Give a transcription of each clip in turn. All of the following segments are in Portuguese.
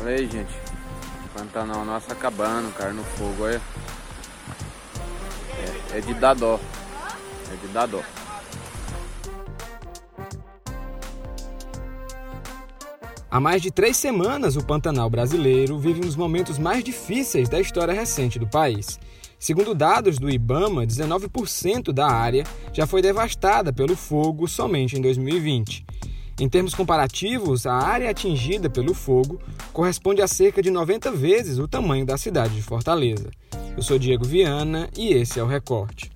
Olha aí, gente. Pantanal nosso acabando, cara, no fogo, olha. É, é de dar dó. É de dar dó. Há mais de três semanas, o Pantanal brasileiro vive um dos momentos mais difíceis da história recente do país. Segundo dados do Ibama, 19% da área já foi devastada pelo fogo somente em 2020. Em termos comparativos, a área atingida pelo fogo corresponde a cerca de 90 vezes o tamanho da cidade de Fortaleza. Eu sou Diego Viana e esse é o Recorte.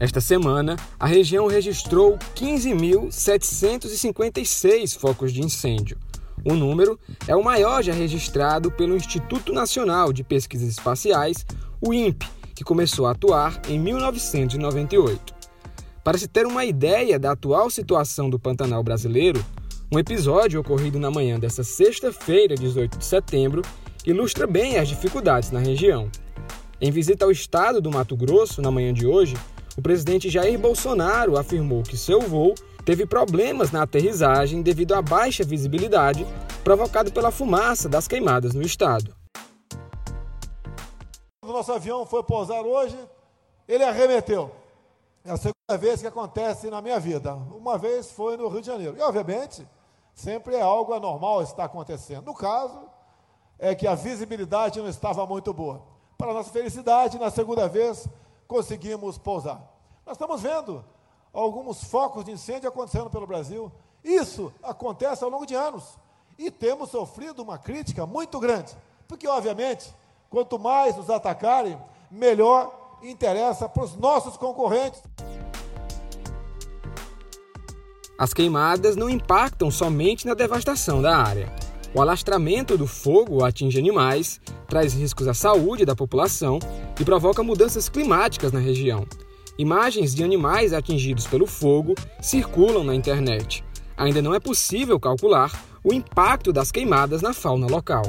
Esta semana, a região registrou 15.756 focos de incêndio. O número é o maior já registrado pelo Instituto Nacional de Pesquisas Espaciais, o INPE, que começou a atuar em 1998. Para se ter uma ideia da atual situação do Pantanal brasileiro, um episódio ocorrido na manhã desta sexta-feira, 18 de setembro, ilustra bem as dificuldades na região. Em visita ao estado do Mato Grosso na manhã de hoje, o presidente Jair Bolsonaro afirmou que seu voo teve problemas na aterrissagem devido à baixa visibilidade provocada pela fumaça das queimadas no estado. O nosso avião foi pousar hoje, ele arremeteu. É a segunda vez que acontece na minha vida. Uma vez foi no Rio de Janeiro. E, obviamente, sempre é algo anormal estar acontecendo. No caso, é que a visibilidade não estava muito boa. Para nossa felicidade, na segunda vez, conseguimos pousar. Nós estamos vendo alguns focos de incêndio acontecendo pelo Brasil. Isso acontece ao longo de anos. E temos sofrido uma crítica muito grande. Porque, obviamente, quanto mais nos atacarem, melhor interessa para os nossos concorrentes. As queimadas não impactam somente na devastação da área. O alastramento do fogo atinge animais, traz riscos à saúde da população e provoca mudanças climáticas na região. Imagens de animais atingidos pelo fogo circulam na internet. Ainda não é possível calcular o impacto das queimadas na fauna local.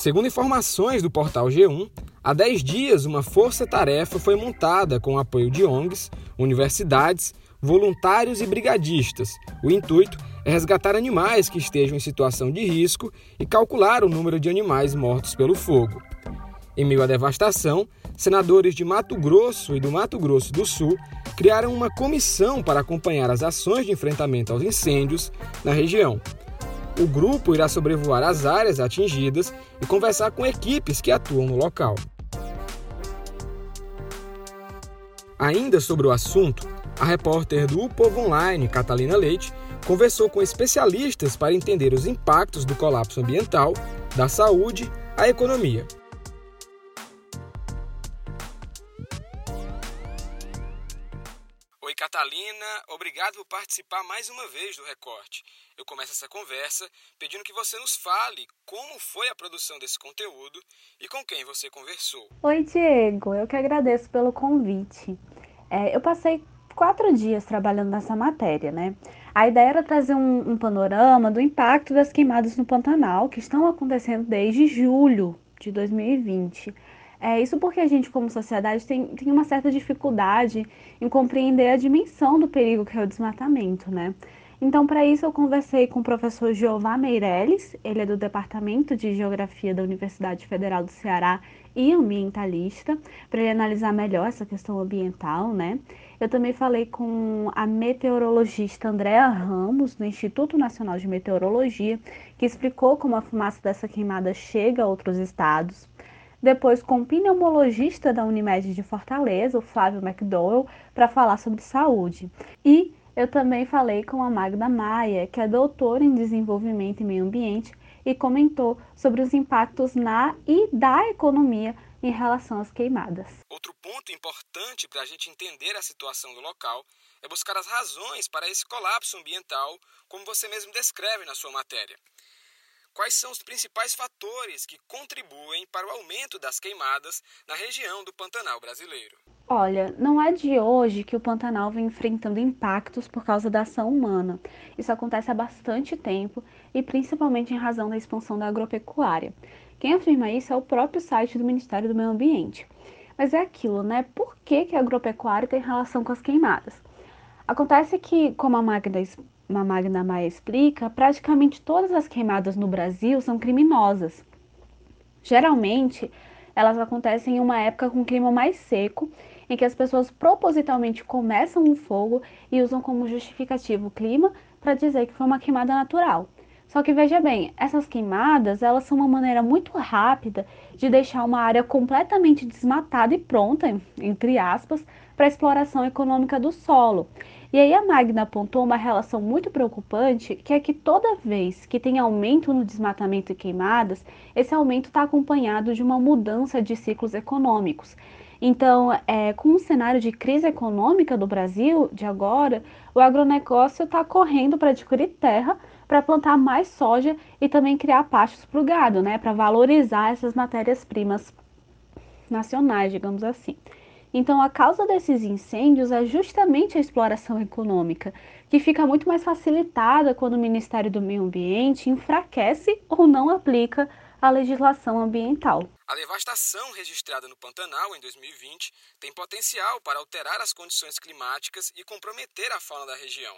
Segundo informações do portal G1, há 10 dias uma força-tarefa foi montada com o apoio de ONGs, universidades, voluntários e brigadistas. O intuito é resgatar animais que estejam em situação de risco e calcular o número de animais mortos pelo fogo. Em meio à devastação, senadores de Mato Grosso e do Mato Grosso do Sul criaram uma comissão para acompanhar as ações de enfrentamento aos incêndios na região. O grupo irá sobrevoar as áreas atingidas e conversar com equipes que atuam no local. Ainda sobre o assunto, a repórter do o Povo Online, Catalina Leite, conversou com especialistas para entender os impactos do colapso ambiental, da saúde à economia. Catalina, obrigado por participar mais uma vez do Recorte. Eu começo essa conversa pedindo que você nos fale como foi a produção desse conteúdo e com quem você conversou. Oi, Diego, eu que agradeço pelo convite. É, eu passei quatro dias trabalhando nessa matéria, né? A ideia era trazer um, um, panorama do impacto das queimadas no Pantanal, que estão acontecendo desde julho de 2020. É, isso porque a gente, como sociedade, tem, tem uma certa dificuldade em compreender a dimensão do perigo que é o desmatamento, né? Então, para isso, eu conversei com o professor Jeová Meirelles, ele é do Departamento de Geografia da Universidade Federal do Ceará e ambientalista, para ele analisar melhor essa questão ambiental, né? Eu também falei com a meteorologista Andréa Ramos, do Instituto Nacional de Meteorologia, que explicou como a fumaça dessa queimada chega a outros estados. Depois, com o pneumologista da Unimed de Fortaleza, o Flávio McDowell, para falar sobre saúde. E eu também falei com a Magda Maia, que é doutora em desenvolvimento e meio ambiente, e comentou sobre os impactos na e da economia em relação às queimadas. Outro ponto importante para a gente entender a situação do local é buscar as razões para esse colapso ambiental, como você mesmo descreve na sua matéria. Quais são os principais fatores que contribuem para o aumento das queimadas na região do Pantanal brasileiro? Olha, não é de hoje que o Pantanal vem enfrentando impactos por causa da ação humana. Isso acontece há bastante tempo e principalmente em razão da expansão da agropecuária. Quem afirma isso é o próprio site do Ministério do Meio Ambiente. Mas é aquilo, né? Por que, que a agropecuária tem relação com as queimadas? Acontece que, como a Magda, Magna Maia explica, praticamente todas as queimadas no Brasil são criminosas. Geralmente, elas acontecem em uma época com clima mais seco, em que as pessoas propositalmente começam um fogo e usam como justificativo o clima para dizer que foi uma queimada natural. Só que veja bem, essas queimadas, elas são uma maneira muito rápida de deixar uma área completamente desmatada e pronta, entre aspas, para a exploração econômica do solo. E aí a Magna apontou uma relação muito preocupante, que é que toda vez que tem aumento no desmatamento e queimadas, esse aumento está acompanhado de uma mudança de ciclos econômicos. Então, é, com o cenário de crise econômica do Brasil de agora, o agronegócio está correndo para adquirir terra para plantar mais soja e também criar pastos para o gado, né, para valorizar essas matérias-primas nacionais, digamos assim. Então, a causa desses incêndios é justamente a exploração econômica, que fica muito mais facilitada quando o Ministério do Meio Ambiente enfraquece ou não aplica a legislação ambiental. A devastação registrada no Pantanal em 2020 tem potencial para alterar as condições climáticas e comprometer a fauna da região.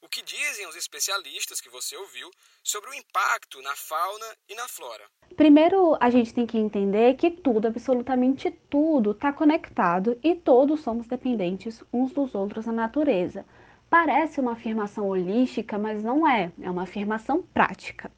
O que dizem os especialistas que você ouviu sobre o impacto na fauna e na flora? Primeiro, a gente tem que entender que tudo, absolutamente tudo, está conectado e todos somos dependentes uns dos outros na natureza. Parece uma afirmação holística, mas não é, é uma afirmação prática.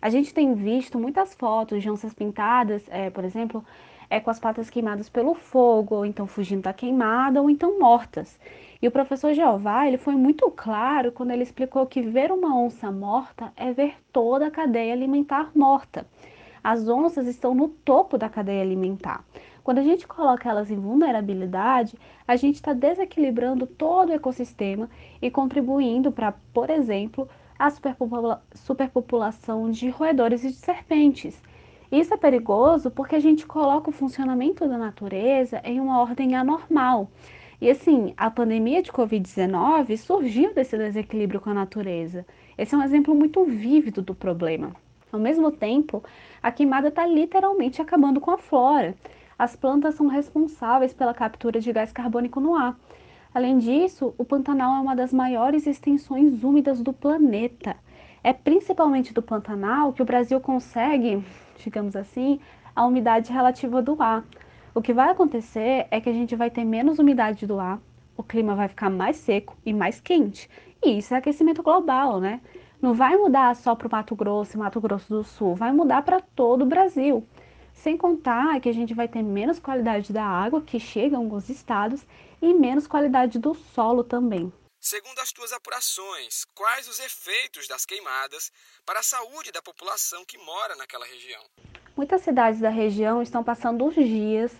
A gente tem visto muitas fotos de onças pintadas, é, por exemplo, é, com as patas queimadas pelo fogo, ou então fugindo da queimada, ou então mortas. E o professor Jeová, ele foi muito claro quando ele explicou que ver uma onça morta é ver toda a cadeia alimentar morta. As onças estão no topo da cadeia alimentar. Quando a gente coloca elas em vulnerabilidade, a gente está desequilibrando todo o ecossistema e contribuindo para, por exemplo, a superpopula superpopulação de roedores e de serpentes. Isso é perigoso porque a gente coloca o funcionamento da natureza em uma ordem anormal. E assim, a pandemia de Covid-19 surgiu desse desequilíbrio com a natureza. Esse é um exemplo muito vívido do problema. Ao mesmo tempo, a queimada está literalmente acabando com a flora. As plantas são responsáveis pela captura de gás carbônico no ar. Além disso, o Pantanal é uma das maiores extensões úmidas do planeta. É principalmente do Pantanal que o Brasil consegue, digamos assim, a umidade relativa do ar. O que vai acontecer é que a gente vai ter menos umidade do ar, o clima vai ficar mais seco e mais quente. E isso é aquecimento global, né? Não vai mudar só para o Mato Grosso e Mato Grosso do Sul, vai mudar para todo o Brasil. Sem contar que a gente vai ter menos qualidade da água que chega a alguns estados e menos qualidade do solo também. Segundo as tuas apurações, quais os efeitos das queimadas para a saúde da população que mora naquela região? Muitas cidades da região estão passando os dias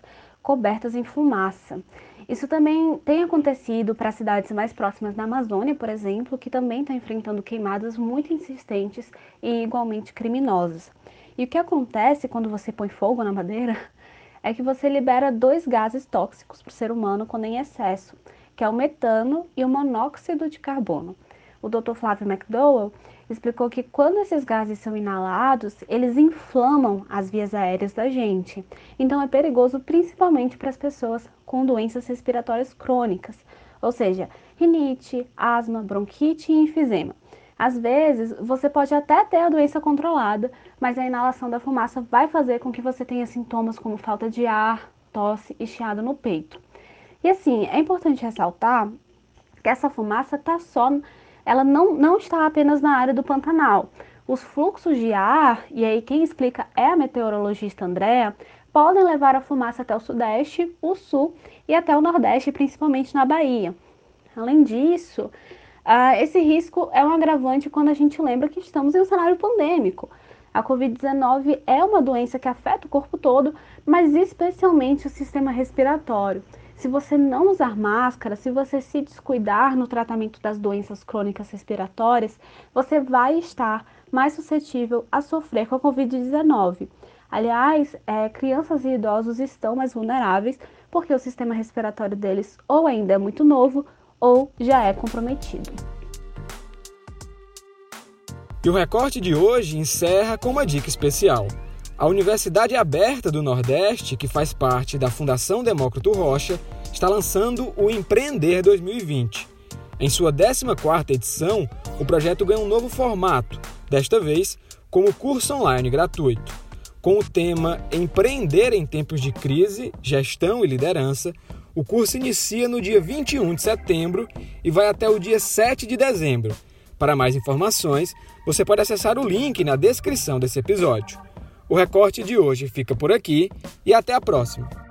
cobertas em fumaça. Isso também tem acontecido para cidades mais próximas da Amazônia, por exemplo, que também estão enfrentando queimadas muito insistentes e igualmente criminosas. E o que acontece quando você põe fogo na madeira é que você libera dois gases tóxicos para o ser humano quando em excesso, que é o metano e o monóxido de carbono. O Dr. Flávio McDowell explicou que quando esses gases são inalados, eles inflamam as vias aéreas da gente. Então é perigoso principalmente para as pessoas com doenças respiratórias crônicas, ou seja, rinite, asma, bronquite e enfisema. Às vezes, você pode até ter a doença controlada, mas a inalação da fumaça vai fazer com que você tenha sintomas como falta de ar, tosse e chiado no peito. E assim, é importante ressaltar que essa fumaça está só ela não, não está apenas na área do Pantanal. Os fluxos de ar, e aí quem explica é a meteorologista Andréa, podem levar a fumaça até o Sudeste, o Sul e até o Nordeste, principalmente na Bahia. Além disso, uh, esse risco é um agravante quando a gente lembra que estamos em um cenário pandêmico. A Covid-19 é uma doença que afeta o corpo todo, mas especialmente o sistema respiratório. Se você não usar máscara, se você se descuidar no tratamento das doenças crônicas respiratórias, você vai estar mais suscetível a sofrer com a Covid-19. Aliás, é, crianças e idosos estão mais vulneráveis porque o sistema respiratório deles ou ainda é muito novo ou já é comprometido. E o recorte de hoje encerra com uma dica especial. A Universidade Aberta do Nordeste, que faz parte da Fundação Demócrito Rocha, está lançando o Empreender 2020. Em sua 14ª edição, o projeto ganha um novo formato, desta vez como curso online gratuito. Com o tema Empreender em Tempos de Crise, Gestão e Liderança, o curso inicia no dia 21 de setembro e vai até o dia 7 de dezembro. Para mais informações, você pode acessar o link na descrição desse episódio. O recorte de hoje fica por aqui e até a próxima.